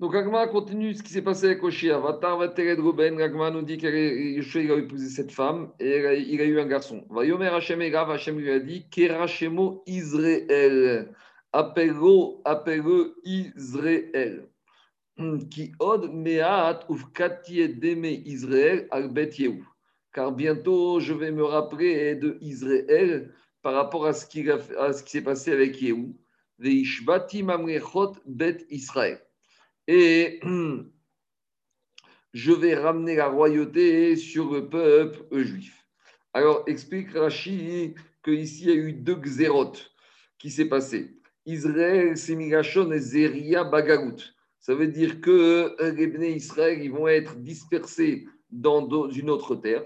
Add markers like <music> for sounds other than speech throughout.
Donc Agma continue ce qui s'est passé avec Oshia. Vatar Vatered Ruben, Agma nous dit qu'il a épousé cette femme et il a eu un garçon. Vayomer Hashem Egav, Hashem lui a dit Kerachemo Israël. Appelle-le, appelle Israël. Qui od meat ufkati deme Israël al Car bientôt je vais me rappeler de Israël par rapport à ce qui, s'est passé avec Yehou. Veishbati mamrechot bet Israël et <clears throat> je vais ramener la royauté sur le peuple juif. Alors, explique Rashi qu'ici, il y a eu deux xérotes qui s'est passé. Israël, Semigashon et Zeria Bagarout. Ça veut dire que les Bnei Israël ils vont être dispersés dans une autre terre.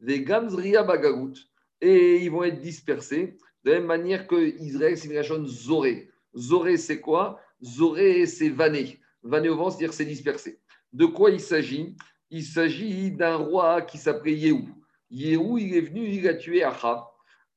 Les Gamzria Bagarout. Et ils vont être dispersés de la même manière que Israël, Semigashon, Zoré. Zoré, c'est quoi? Zoré, c'est. Vané vent, c'est-à-dire c'est dispersé. De quoi il s'agit? Il s'agit d'un roi qui s'appelait Yehou. Yehou, il est venu, il a tué Achav.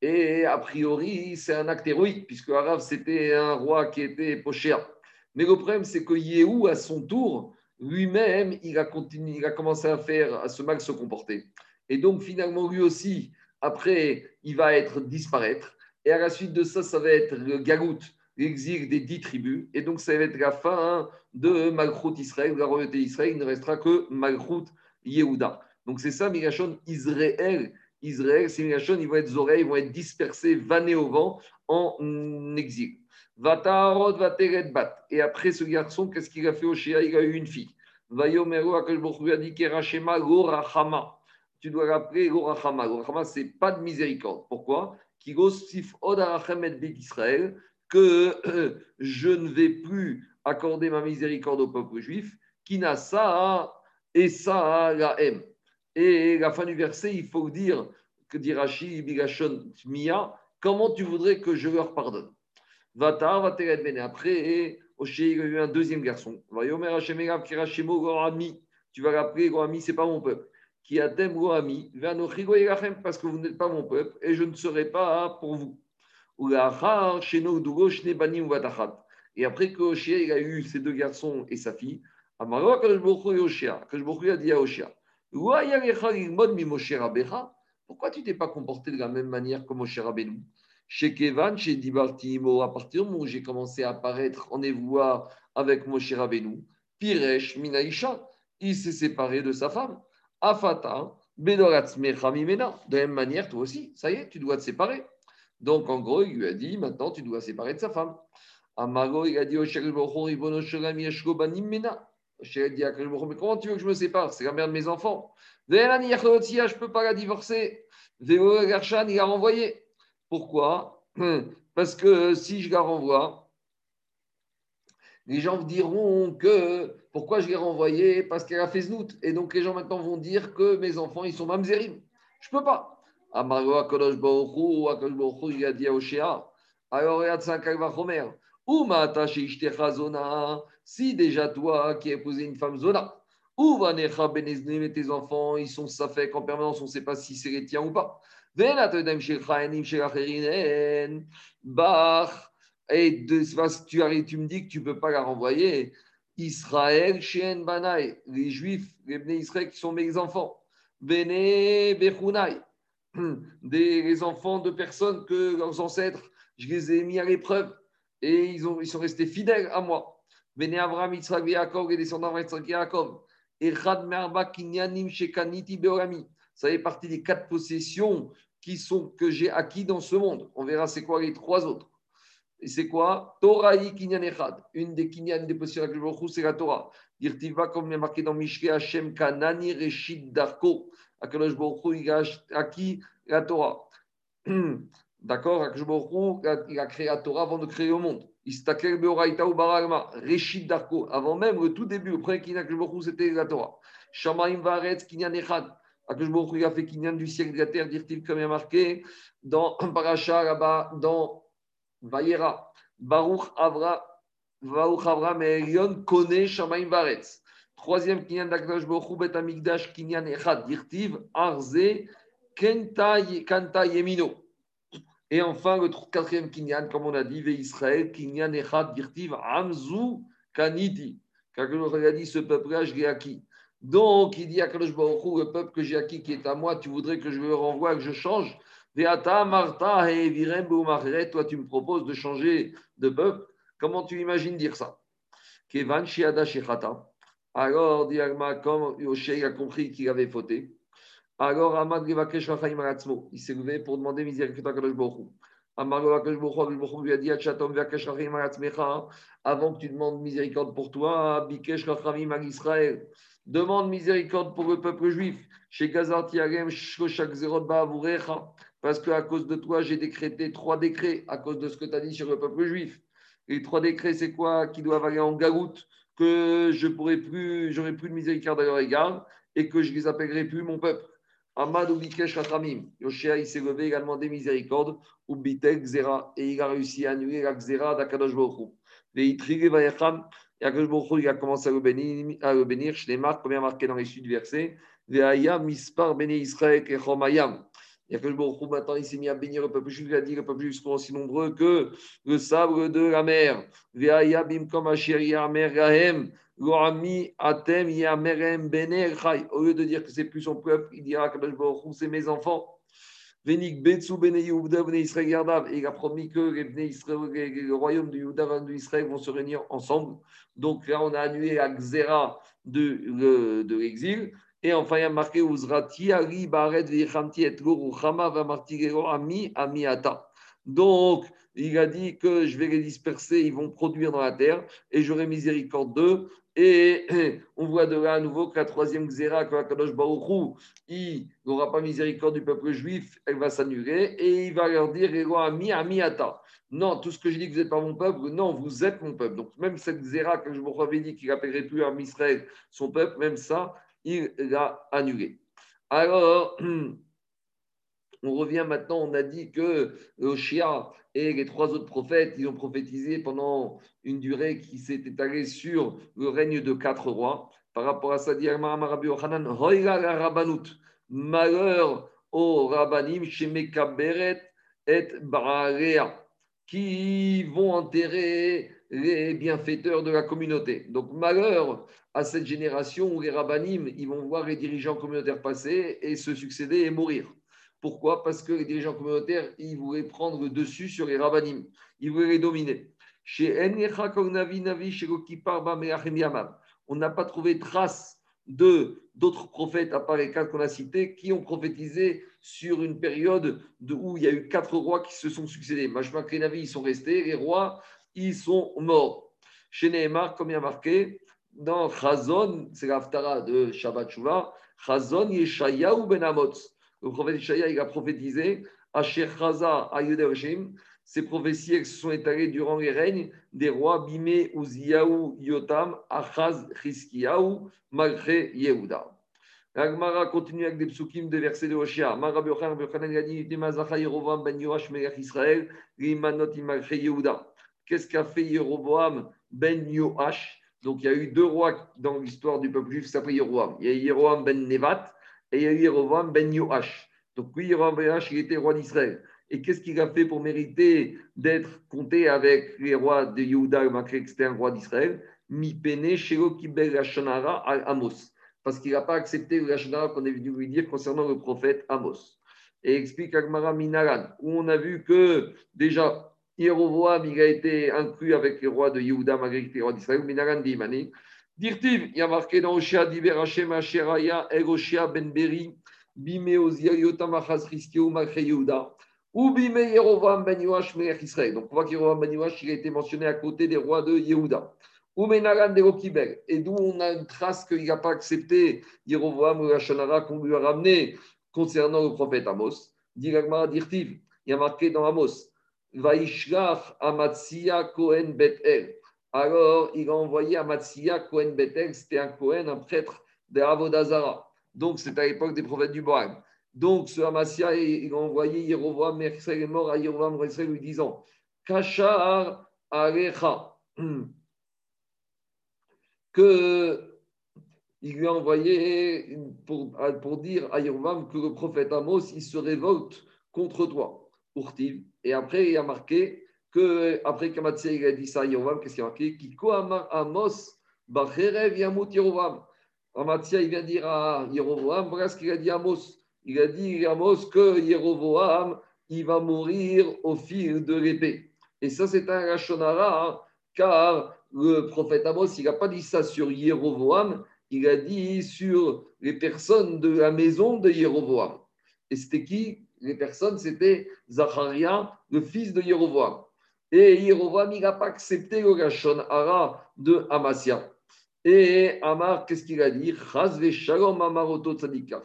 Et a priori, c'est un acte héroïque, puisque Arav, c'était un roi qui était pochéa. Mais le problème, c'est que Yehou, à son tour, lui-même, il a, continué, il a commencé à faire, à se mal se comporter. Et donc, finalement, lui aussi, après, il va être disparaître. Et à la suite de ça, ça va être le l'exil des dix tribus. Et donc, ça va être la fin de Malchut Israël, la royauté d'Israël. Il ne restera que Malchut Yehuda. Donc, c'est ça, Migashon Israël. Israël, c'est Migashon, ils vont être oreilles, ils vont être dispersés, vannés au vent, en exil. Vatarod Vateret Bat. Et après ce garçon, qu'est-ce qu'il a fait au Shia Il a eu une fille. Vayomero Akashbochu a dit Kerashema Gorachama. Tu dois rappeler Gorachama. Gorachama, c'est pas de miséricorde. Pourquoi? Kigosif Od Arachem et Israël que <clears throat> je ne vais plus accorder ma miséricorde au peuple juif, qui n'a ça et ça la aime. Et la fin du verset, il faut dire que dit Rashi, Bigashon Mia, comment tu voudrais que je leur pardonne? Vatar, Vateret Bene. Après, Oshé, il a eu un deuxième garçon. Tu vas rappeler, Goami, ce n'est pas mon peuple. Qui a t'aime, Goami, parce que vous n'êtes pas mon peuple et je ne serai pas pour vous. Et après que Oshia a eu ses deux garçons et sa fille, Pourquoi tu t'es pas comporté de la même manière que Moshe Rabbeinu? Chez Kevan, chez Dibartimo, à partir du moment où j'ai commencé à apparaître en évoie avec Moshe Rabbeinu, Piresh Minaïcha, il s'est séparé de sa femme. Afata, de la même manière, toi aussi, ça y est, tu dois te séparer. Donc, en gros, il lui a dit maintenant, tu dois séparer de sa femme. Amago, il a dit mais comment tu veux que je me sépare? C'est la mère de mes enfants. Je ne peux pas la divorcer. Gershan, il a renvoyé. Pourquoi? <clears throat> Parce que si je la renvoie, les gens diront que pourquoi je l'ai renvoyée? Parce qu'elle a fait znout. Et donc les gens maintenant vont dire que mes enfants, ils sont mamzerim. Je ne peux pas. Amaro Akadosh Baruchu, Akadosh Baruchu, il a dit à Oshea. Alors, regarde ça, zona. Si déjà toi qui as épousé une femme zona, ou Vanecha Beneznim et tes enfants, ils sont safek en permanence, on ne sait pas si c'est les tiens ou pas. Venatodem Shechayanim Shechacherinen. Bach. Et tu, arrives, tu me dis que tu ne peux pas la renvoyer. Israël, Shen Banaï, les Juifs, les Bnei Israël qui sont mes enfants. Bene Bechunai <clears throat> des enfants de personnes que leurs ancêtres, je les ai mis à l'épreuve et ils, ont, ils sont restés fidèles à moi. Et Merba Kinyanim Shekaniti Beorami. Ça fait partie des quatre possessions qui sont, que j'ai acquis dans ce monde. On verra c'est quoi les trois autres. Et c'est quoi? Torah Kinyan Echad. Une des Kinyan des possessions de c'est la Torah. Dirtiva, comme il est marqué dans Mishke Hashem Kanani Reshid Darko. Akadosh Baruch il a acquis la Torah. <clears throat> D'accord Akadosh Baruch il a créé la Torah avant de créer le monde. Istakel Beoraita ou Baragma, Reshid Darko. Avant même, le tout début, le premier Kinyan Akadosh c'était la Torah. Shamaim Varetz Kinyan Echad. Akadosh Baruch il a fait Kinyan du ciel de la terre, dit-il, comme il a marqué dans <clears throat> Parasha là-bas, dans Vayera. Baruch Avra. Baruch Avra, Elion connaît Shamaim Varetz. Troisième kinyan d'Akdosh Bochou Bet Amigdash kinyan Echad Dirtiv Arze Kanta Yemino. Et enfin, le quatrième kinyan, comme on a dit, Ve Israël kinyan Echad Dirtiv Amzu Kaniti. Qu'Akadosh a dit ce peuple-là, je l'ai acquis. Donc, il dit à Kadosh le peuple que j'ai acquis qui est à moi, tu voudrais que je le renvoie, que je change? Veata, Marta, et toi, tu me proposes de changer de peuple. Comment tu imagines dire ça? Kevan, Shiada, Shechata. Alors, dit comme Yoshé a compris qu'il avait fauté. Alors, Amad Rivakesh Rachaim Aratzmo, il s'est levé pour demander miséricorde à Kadosh Baruch Amar Kadosh Baruch lui a dit Achatom Rachaim avant que tu demandes miséricorde pour toi, Bikesh Rachamim à Israël demande miséricorde pour le peuple juif. Chez parce qu'à cause de toi, j'ai décrété trois décrets à cause de ce que tu as dit sur le peuple juif. Les trois décrets, c'est quoi Qui doivent aller en garoute, que je pourrai plus, j'aurai plus de miséricorde à leur égard et que je les appellerai plus mon peuple. Amad Bikesh Rachamim. Yoshia, il s'est levé également des miséricordes, ou Bitek Zera, et il a réussi à annuler la Zera d'Akadosh Baruch et il a commencé à le bénir, à le bénir comme il marqué dans les suites du verset. mispar béni Israël et chomayam. Et maintenant, il s'est mis à bénir le peuple juif. Il a dit que le peuple juif sont aussi nombreux que le sable de la mer. Au lieu de dire que c'est plus son peuple, il dira que c'est mes enfants. Venik Betsu Bene Yehuda Bene Israël il a promis que les Bene Israël, le royaume de Yehuda et d'Israël vont se réunir ensemble. Donc là, on a annulé la Xéra de, de l'exil. Et enfin, il y a marqué Uzrati Ali Baret Vechamti et Goru Chama Vamartigero Ami Amiata. Donc, il a dit que je vais les disperser, ils vont produire dans la terre et j'aurai miséricorde d'eux. Et <clears throat> on voit de là à nouveau que la troisième xéra, que Kadosh Baruchou, il n'aura pas miséricorde du peuple juif, elle va s'annuler et il va leur dire Ami, Amiata. Non, tout ce que je dis que vous n'êtes pas mon peuple, non, vous êtes mon peuple. Donc, même cette xéra que je vous avais dit qu'il appellerait plus à Israël son peuple, même ça, il l'a annulé. Alors, <clears throat> On revient maintenant, on a dit que Oshia et les trois autres prophètes, ils ont prophétisé pendant une durée qui s'est étalée sur le règne de quatre rois. Par rapport à ça, dit malheur au Rabbanim, Shemekaberet et Bararea, qui vont enterrer les bienfaiteurs de la communauté. Donc malheur à cette génération où les Rabbanim, ils vont voir les dirigeants communautaires passer et se succéder et mourir. Pourquoi? Parce que les dirigeants communautaires, ils voulaient prendre le dessus sur les rabbinim. Ils voulaient les dominer. On n'a pas trouvé trace de d'autres prophètes, à part les quatre qu'on a cités, qui ont prophétisé sur une période de, où il y a eu quatre rois qui se sont succédés. Machma Navi, ils sont restés, les rois, ils sont morts. Chez Nehemar, comme il y a marqué, dans Chazon, c'est l'Aftara de Shabbat Shuvah, Chazon Yeshayahu Ben Amotz le prophète Ishaïa, il a prophétisé Asher Chaza Ayudershim. Ces prophéties se sont étalées durant les règnes des rois Bimé, Uziyahu, Yotam, Achaz, Chiskiyahu, Malché, Yehuda. L'Agmara continue avec des psukim de versets de Hoshia. Mara Biochar, Biochanan, Gadi, Demazacha, Yerovam, Ben Yoash, Melech Israël, Rimanot, Malché, Yehuda. Qu'est-ce qu'a fait Yeroboam Ben Yoash? Donc il y a eu deux rois dans l'histoire du peuple juif qui s'appellent. Il y a Yeroboam Ben Nevat et il y a eu ben Yoash. Donc oui, Yerovam ben Yoash, il était roi d'Israël. Et qu'est-ce qu'il a fait pour mériter d'être compté avec les rois de Yehuda, malgré que c'était un roi d'Israël? Mi pene shelo kibel al Amos. Parce qu'il n'a pas accepté le qu'on est venu lui dire concernant le prophète Amos. Et explique Agmara Minaran, où on a vu que déjà, Yerovam, il a été inclus avec les rois de Yehuda, malgré qu'il était roi d'Israël. Minaran dit Imani. Dirtiv, il y a marqué dans Oshia Diber Hashem Asheraya Eroshia Ben Beri Bime Ozia Yotam Achaz Yehuda ou Bime Yerovam Ben Melech Israël. Donc on voit qu'Yerovam Ben il a été mentionné à côté des rois de Yehuda. Ou Menaran de. Et d'où on a une trace qu'il n'a pas accepté Yerovam ou Hachanara qu'on lui a ramené concernant le prophète Amos. Diragma Dirtiv, il y a marqué dans Amos Vaishlach Amatsia Kohen Bet El. Alors, il a envoyé à Matsia Cohen Betel, c'était un Cohen, un prêtre de Avodazara. Donc, c'est à l'époque des prophètes du Bohème. Donc, ce Amasia, il a envoyé Yerovam, Israël est mort à Yerovam, lui disant Kachar Alecha. <clears throat> Que il lui a envoyé pour, pour dire à Yerovam que le prophète Amos, il se révolte contre toi. Et après, il a marqué que après qu'Amatsia a dit ça à Yoram, qu'est-ce qu'il a marqué? Kiko Amos Bacherev Yamut Yerovam. Amatia, il vient dire à Yerovam, voilà ce qu'il a dit à Amos. Il a dit à Amos que Yerovam, il va mourir au fil de l'épée. Et ça, c'est un Rachonara, hein, car le prophète Amos, il n'a pas dit ça sur Yerovam, il a dit sur les personnes de la maison de Yerovam. Et c'était qui? Les personnes, c'était Zacharia, le fils de Yerovam. Et Yerovam, il n'a pas accepté le Rachonara de Amasia. Et Amar, qu'est-ce qu'il a dit? Chazve Shalom Amaroto Tzadikar.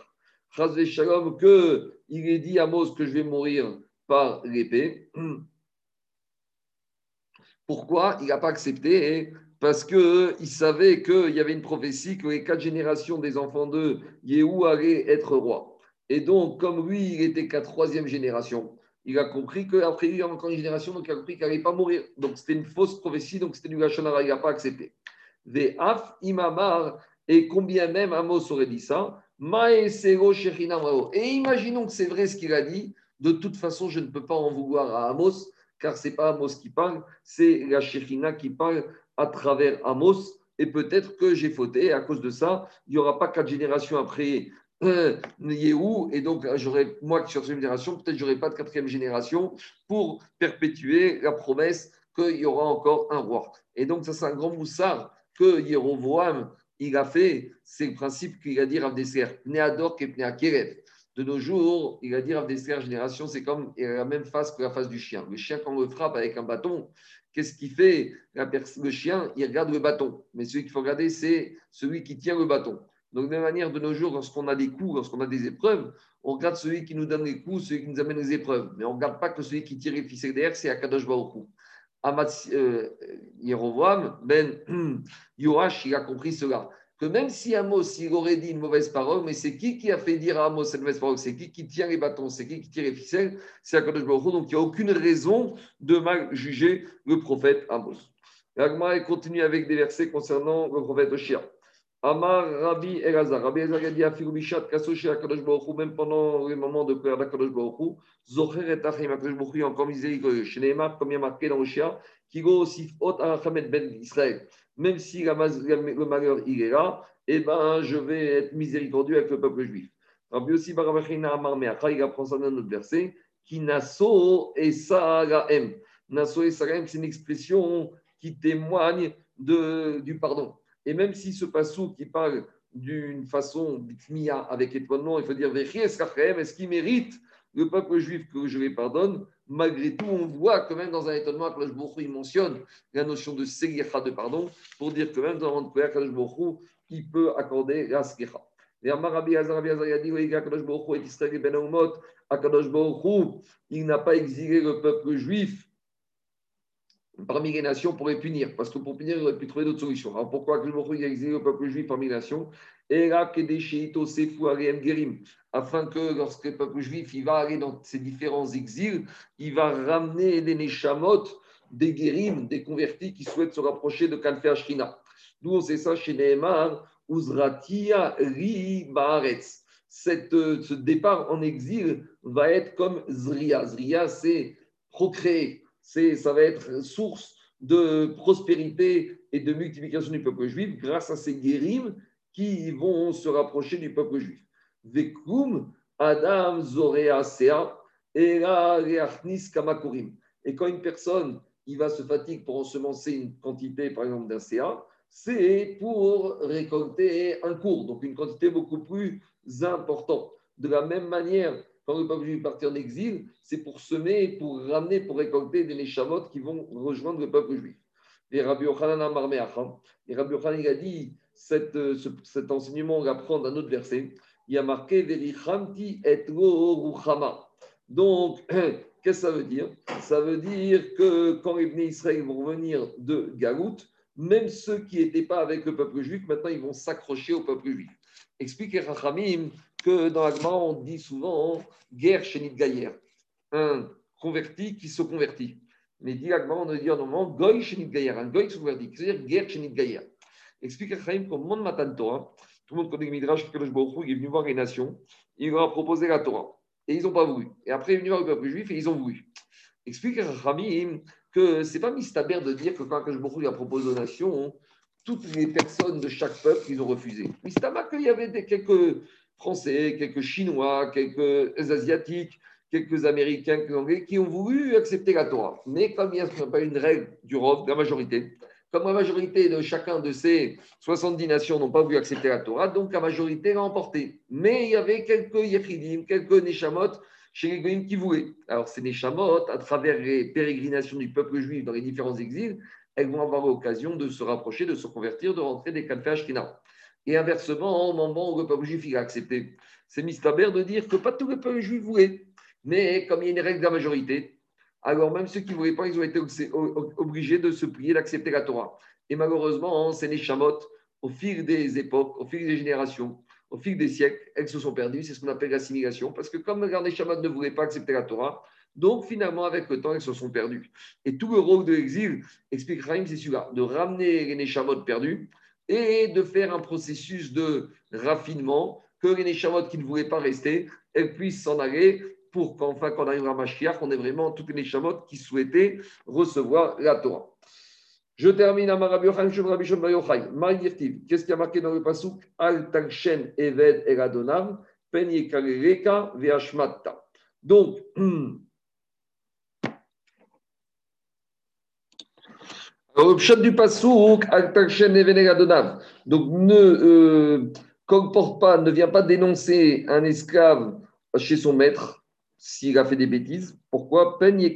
Chazve Shalom, qu'il ait dit à Amos que je vais mourir par l'épée. <clears throat> Pourquoi il n'a pas accepté? Parce qu'il savait qu'il y avait une prophétie que les quatre générations des enfants de Yehou allaient être rois. Et donc, comme lui, il était qu'à troisième génération, il a compris qu'après lui, il y a encore une génération, donc il a compris qu'il n'allait pas mourir. Donc, c'était une fausse prophétie, donc c'était du Gachonara, il n'a pas accepté. Ve'af imamar, et combien même Amos aurait dit ça, et imaginons que c'est vrai ce qu'il a dit, de toute façon, je ne peux pas en vouloir à Amos, car ce n'est pas Amos qui parle, c'est la Shechina qui parle à travers Amos. Et peut-être que j'ai fauté, et à cause de ça, il n'y aura pas quatre générations après euh, Yehou, et donc j'aurais, moi sur une génération, peut-être j'aurai pas de quatrième génération pour perpétuer la promesse qu'il y aura encore un roi. Et donc ça c'est un grand moussard que Yerovoam, il a fait, c'est le principe qu'il a dit Ravdeser, Néador et Kerev. De nos jours, il a dit Ravdeser, génération, c'est comme la même face que la face du chien. Le chien, quand on le frappe avec un bâton, qu'est-ce qu'il fait? Le chien, il regarde le bâton. Mais celui qu'il faut regarder, c'est celui qui tient le bâton. Donc, de même manière, de nos jours, lorsqu'on a des coups, lorsqu'on a des épreuves, on regarde celui qui nous donne les coups, celui qui nous amène les épreuves. Mais on ne regarde pas que celui qui tire les ficelles derrière, c'est Akadosh Baruch Amat euh, Yerovam, Ben <clears throat> Yoash, il a compris cela. Que même si Amos, il aurait dit une mauvaise parole, mais c'est qui qui a fait dire à Amos cette mauvaise parole? C'est qui qui tient les bâtons? C'est qui qui tire les ficelles? C'est Akadosh Baruch Donc il n'y a aucune raison de mal juger le prophète Amos. L'Agma continue avec des versets concernant le prophète Oshia. Amar Rabbi Elazar. Rabbi Elazar a dit à Filubishat, Kasoshi Akadosh Baruch même pendant les moments de prière d'Akadosh Baruch Zocher et Achim Akadosh Baruch encore miséricordieux. Chez Neymar, comme il y a marqué dans le Shia, Kigo aussi Ot Arachamet Ben Israël. Même si le malheur il est là, eh ben, je vais être miséricordieux avec le peuple juif. Rabbi aussi Baravachina Amar Meacha, il apprend ça dans notre verset, qui Naso et Saraem. Naso et Saraem, c'est une expression qui témoigne de, du pardon. Et même si ce passou qui parle d'une façon bitmia avec étonnement, il faut dire est-ce qu'il mérite le peuple juif que je les pardonne? Malgré tout, on voit quand même dans un étonnement que il mentionne la notion de Segirha de pardon pour dire que même dans le prière, il peut accorder la Azarabi Azariadi, il n'a pas exilé le peuple juif parmi les nations pour les punir, parce que pour punir, il aurait pu trouver d'autres solutions. Alors pourquoi il a exilé le peuple juif parmi les nations? Et là, afin que lorsque le peuple juif il va aller dans ces différents exils, il va ramener des Neshamot, des Gerim, des convertis qui souhaitent se rapprocher de Ashrina. D'où on sait ça chez Nehemar, Uzratia Ri Baaretz. Euh, ce départ en exil va être comme Zria. Zria, c'est procréer ça va être source de prospérité et de multiplication du peuple juif grâce à ces guérims qui vont se rapprocher du peuple juif. Vekum Adam Zorea Sea et Kamakurim. Et quand une personne il va se fatiguer pour ensemencer une quantité, par exemple, d'un CA, c'est pour récolter un cours, donc une quantité beaucoup plus importante. De la même manière, quand le peuple juif partit en exil, c'est pour semer, pour ramener, pour récolter des Neshamot qui vont rejoindre le peuple juif. Et Rabbi Yochanan et Rabbi Yochanan a dit, cet, euh, cet enseignement, on l'apprend dans un autre verset, il y a marqué Verichamti et Ruchama. Donc, <clears throat> qu'est-ce que ça veut dire? Ça veut dire que quand les Bnei Israël vont venir de Galout, même ceux qui n'étaient pas avec le peuple juif, maintenant ils vont s'accrocher au peuple juif. Explique Rachamim que dans l'Agma, on dit souvent guerre chez Gaïer, un converti qui se convertit. Mais dit l'Agma, on dit normalement goy chez Gaïer, un goy se convertit, c'est-à-dire guerre chez Gaïer. Explique à Chaim qu'au monde Matan Torah, tout le monde connaît le Midrash, que le il est venu voir les nations, il leur a proposé la Torah. Et ils n'ont pas voulu. Et après, il est venu voir le peuple juif et ils ont voulu. Explique à Chaim que ce n'est pas mistaber de dire que quand le lui a proposé aux nations, toutes les personnes de chaque peuple, ils ont refusé. pas qu'il y avait des, quelques Français, quelques Chinois, quelques Asiatiques, quelques Américains, quelques Anglais qui ont voulu accepter la Torah. Mais comme il n'y a pas une règle du ROV, la majorité, comme la majorité de chacun de ces 70 nations n'ont pas voulu accepter la Torah, donc la majorité l'a emporté. Mais il y avait quelques Yechidim, quelques Neshamot chez les Goïms qui voulaient. Alors ces Neshamot, à travers les pérégrinations du peuple juif dans les différents exils, elles vont avoir l'occasion de se rapprocher, de se convertir, de rentrer des Kalfé Ashkenaz. Et inversement, au moment où le peuple juif a accepté, c'est mistaber de dire que pas tous les peuples juifs voulaient. Mais comme il y a une règle de la majorité, alors même ceux qui ne voulaient pas, ils ont été obligés de se prier, d'accepter la Torah. Et malheureusement, c'est les chamottes, au fil des époques, au fil des générations, au fil des siècles, elles se sont perdues. C'est ce qu'on appelle l'assimilation. Parce que comme les chamottes ne voulaient pas accepter la Torah, donc finalement, avec le temps, elles se sont perdues. Et tout le rôle de l'exil, explique Raïm, c'est celui-là, de ramener les Neshamot perdus et de faire un processus de raffinement, que les Neshamot qui ne voulaient pas rester, elles puissent s'en aller pour qu'enfin, quand on arrive à Mashiach, on ait vraiment toutes les Neshamot qui souhaitaient recevoir la Torah. Je termine à Marabi Yochaim, Rabbi Shon Qu'est-ce qui a marqué dans le Pasuk? Al Takshen Eved Eradonav, Pen Yekareka Veashmatta. Donc, <clears throat> Donc ne euh, pas, ne vient pas dénoncer un esclave chez son maître s'il a fait des bêtises. Pourquoi? De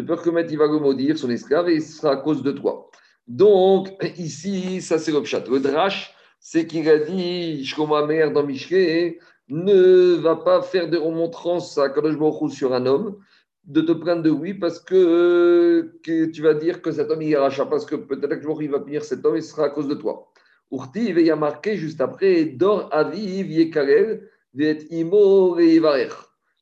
peur que maître il va le maudire, son esclave, et ce sera à cause de toi. Donc, ici, ça c'est le. Le drash, c'est qu'il a dit, Shkoma mère dans Mishke, ne va pas faire de remontrances à Kadosh sur un homme de te prendre de oui parce que, tu vas dire que cet homme il est rachat, parce que peut-être que il va punir cet homme et ce sera à cause de toi. Urti, il y a marqué juste après Dor aviv yekarel vet imo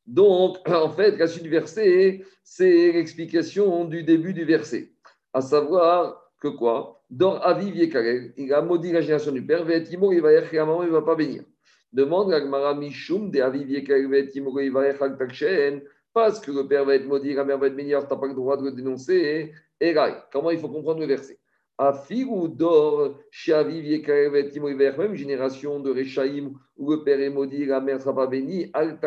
Donc, <clears throat> en fait, la suite du verset, c'est l'explication du début du verset. À savoir que quoi? Dor aviv yekarel, il a maudit la génération du père, vet imo revarech, et la maman, il ne va pas bénir. Demande à Gmara Mishum de aviv yekarel vet imo revarech al parce que le père va être maudit, la mère va être meilleure, tu n'as pas le droit de le dénoncer. Et là, comment il faut comprendre le verset? Ou d'or, même génération de Rechaim, où le père est maudit, la mère sera pas bénie, Al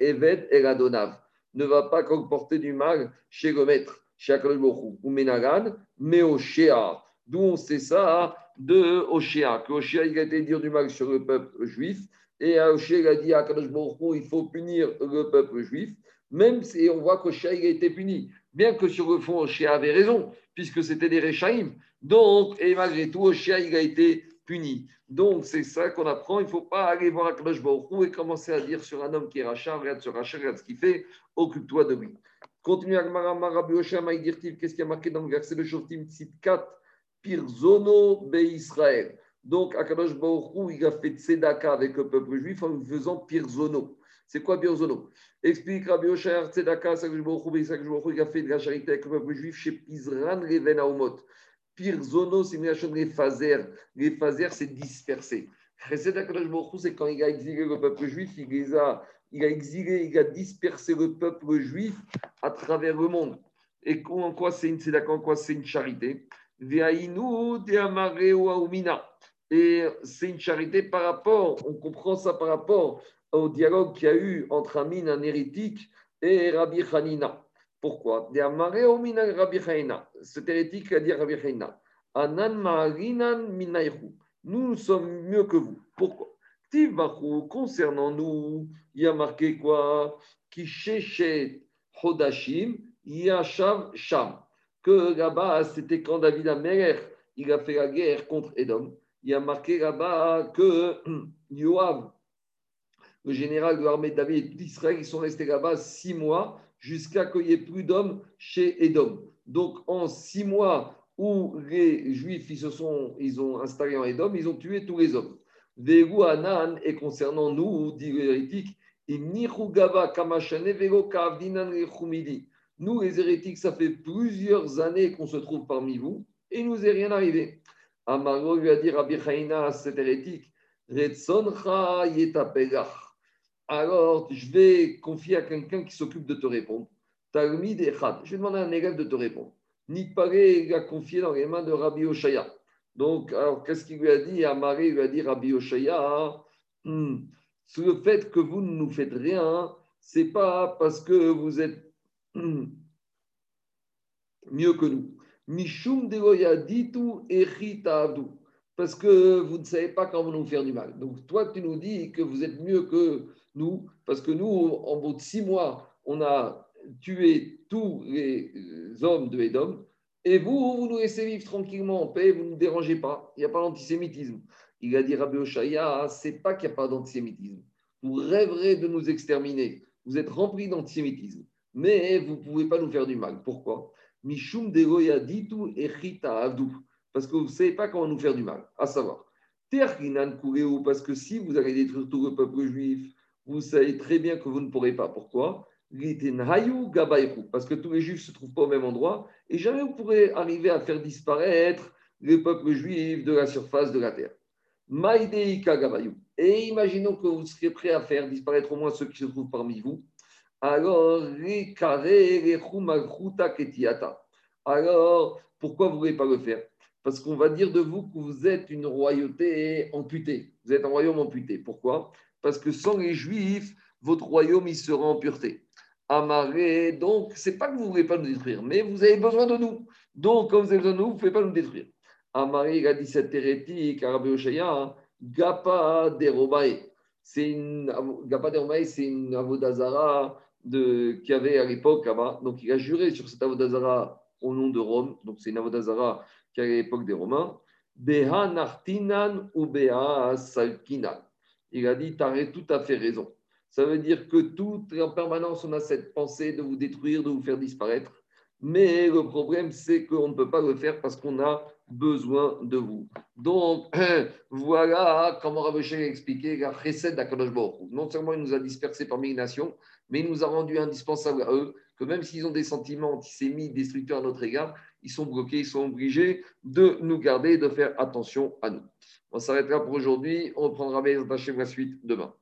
Evet Eladonav, ne va pas comporter du mal chez le maître, chez ou Menagan, mais au Shea. D'où on sait ça de Oshéa, que Oshéa, il a été dire du mal sur le peuple juif, et Oshéa, il a dit à Akadosh il faut punir le peuple juif même si on voit qu'Oshia a été puni. Bien que sur le fond, Oshia avait raison, puisque c'était des Rechaim. Donc, et malgré tout, Oshia a été puni. Donc, c'est ça qu'on apprend. Il ne faut pas aller voir Akadosh Baruch et commencer à dire sur un homme qui est rachat, regarde ce rachat, regarde ce qu'il fait, occupe-toi de lui. Continue à Marabi qu'est-ce qui a marqué dans le verset de Shoftim Tzit 4 Pirzono Be Israël. Donc, Akadosh Baruch il a fait tzedaka avec le peuple juif en faisant Pirzono. C'est quoi Birzono Explique Rabbi Osher, Tzedaka, il a fait de la charité avec le peuple juif chez Pizran Reven Aumot. Pirzono, c'est une nation de phaser. Les phaser, c'est dispersé. c'est quand il a exilé le peuple juif, il, a, il a exilé, il a dispersé le peuple juif à travers le monde. Et en quoi c'est une tzedaka, en quoi c'est une charité? Et c'est une charité par rapport, on comprend ça par rapport au dialogue qu'il y a eu entre Amin, un hérétique, et Rabbi Hanina. Pourquoi? Cet hérétique a dit Rabbi Hanina Anan Nous sommes mieux que vous. Pourquoi? Concernant nous, il y a marqué quoi? Hodashim, Yashav Sham. Que là-bas, c'était quand David Amer, il a fait la guerre contre Edom. Il y a marqué là-bas que <clears throat> Yoav, le général de l'armée de David d'Israël, ils sont restés là-bas six mois jusqu'à qu'il n'y ait plus d'hommes chez Edom. Donc, en six mois où les Juifs ils se sont, ils ont installé en Edom, ils ont tué tous les hommes. Vegu Anan, et concernant nous, dit l'hérétique, nous, les hérétiques, ça fait plusieurs années qu'on se trouve parmi vous et il nous est rien arrivé. Amaro lui a dit Rabbi Chaina, cet hérétique, Retsoncha yetapelach alors je vais confier à quelqu'un qui s'occupe de te répondre. Je vais demander à un élève de te répondre. Nitparé l'a confié dans les mains de Rabbi Oshaya. Donc, alors, qu'est-ce qu'il lui a dit? Amaré lui a dit Rabbi Oshaya, hmm, le fait que vous ne nous faites rien, c'est pas parce que vous êtes hmm, mieux que nous. Mishum tout Parce que vous ne savez pas quand vous nous faire du mal. Donc, toi, tu nous dis que vous êtes mieux que nous, parce que nous, en bout de six mois, on a tué tous les hommes de Edom. Et vous, vous nous laissez vivre tranquillement en paix, vous ne nous dérangez pas. Il n'y a pas d'antisémitisme. Il a dit Rabbi Oshaya, c'est pas qu'il n'y a pas d'antisémitisme. Vous rêverez de nous exterminer. Vous êtes remplis d'antisémitisme. Mais vous ne pouvez pas nous faire du mal. Pourquoi? Mishum ditu echita Parce que vous ne savez pas comment nous faire du mal. À savoir, parce que si vous allez détruire tout le peuple juif, vous savez très bien que vous ne pourrez pas. Pourquoi? Parce que tous les juifs ne se trouvent pas au même endroit et jamais vous pourrez arriver à faire disparaître le peuple juif de la surface de la terre. Et imaginons que vous seriez prêt à faire disparaître au moins ceux qui se trouvent parmi vous. Alors, alors pourquoi vous ne voulez pas le faire? Parce qu'on va dire de vous que vous êtes une royauté amputée. Vous êtes un royaume amputé. Pourquoi? Parce que sans les juifs, votre royaume il sera en pureté amarré. Donc, c'est pas que vous ne voulez pas nous détruire, mais vous avez besoin de nous. Donc, comme vous avez besoin de nous, vous ne pouvez pas nous détruire. Amaré, il a dit cette hérétique, Arabe hein. Gapa Derobae. C'est une, Gapa Derobae, c'est une avodazara de, qu'il y avait à l'époque. Donc, il a juré sur cette avodazara au nom de Rome. Donc, c'est une avodazara qui à l'époque des Romains. Beha Nartinan ou Beha Salkinan. Il a dit, tu as tout à fait raison. Ça veut dire que tout en permanence, on a cette pensée de vous détruire, de vous faire disparaître. Mais le problème, c'est qu'on ne peut pas le faire parce qu'on a besoin de vous. Donc, <clears throat> voilà comment Rabbi a expliqué la recette d'Akadosh Non seulement il nous a dispersés parmi les nations, mais il nous a rendu indispensable à eux que même s'ils ont des sentiments antisémites, destructeurs à notre égard, ils sont bloqués, ils sont obligés de nous garder et de faire attention à nous. On s'arrêtera pour aujourd'hui. On reprendra mes la suite demain.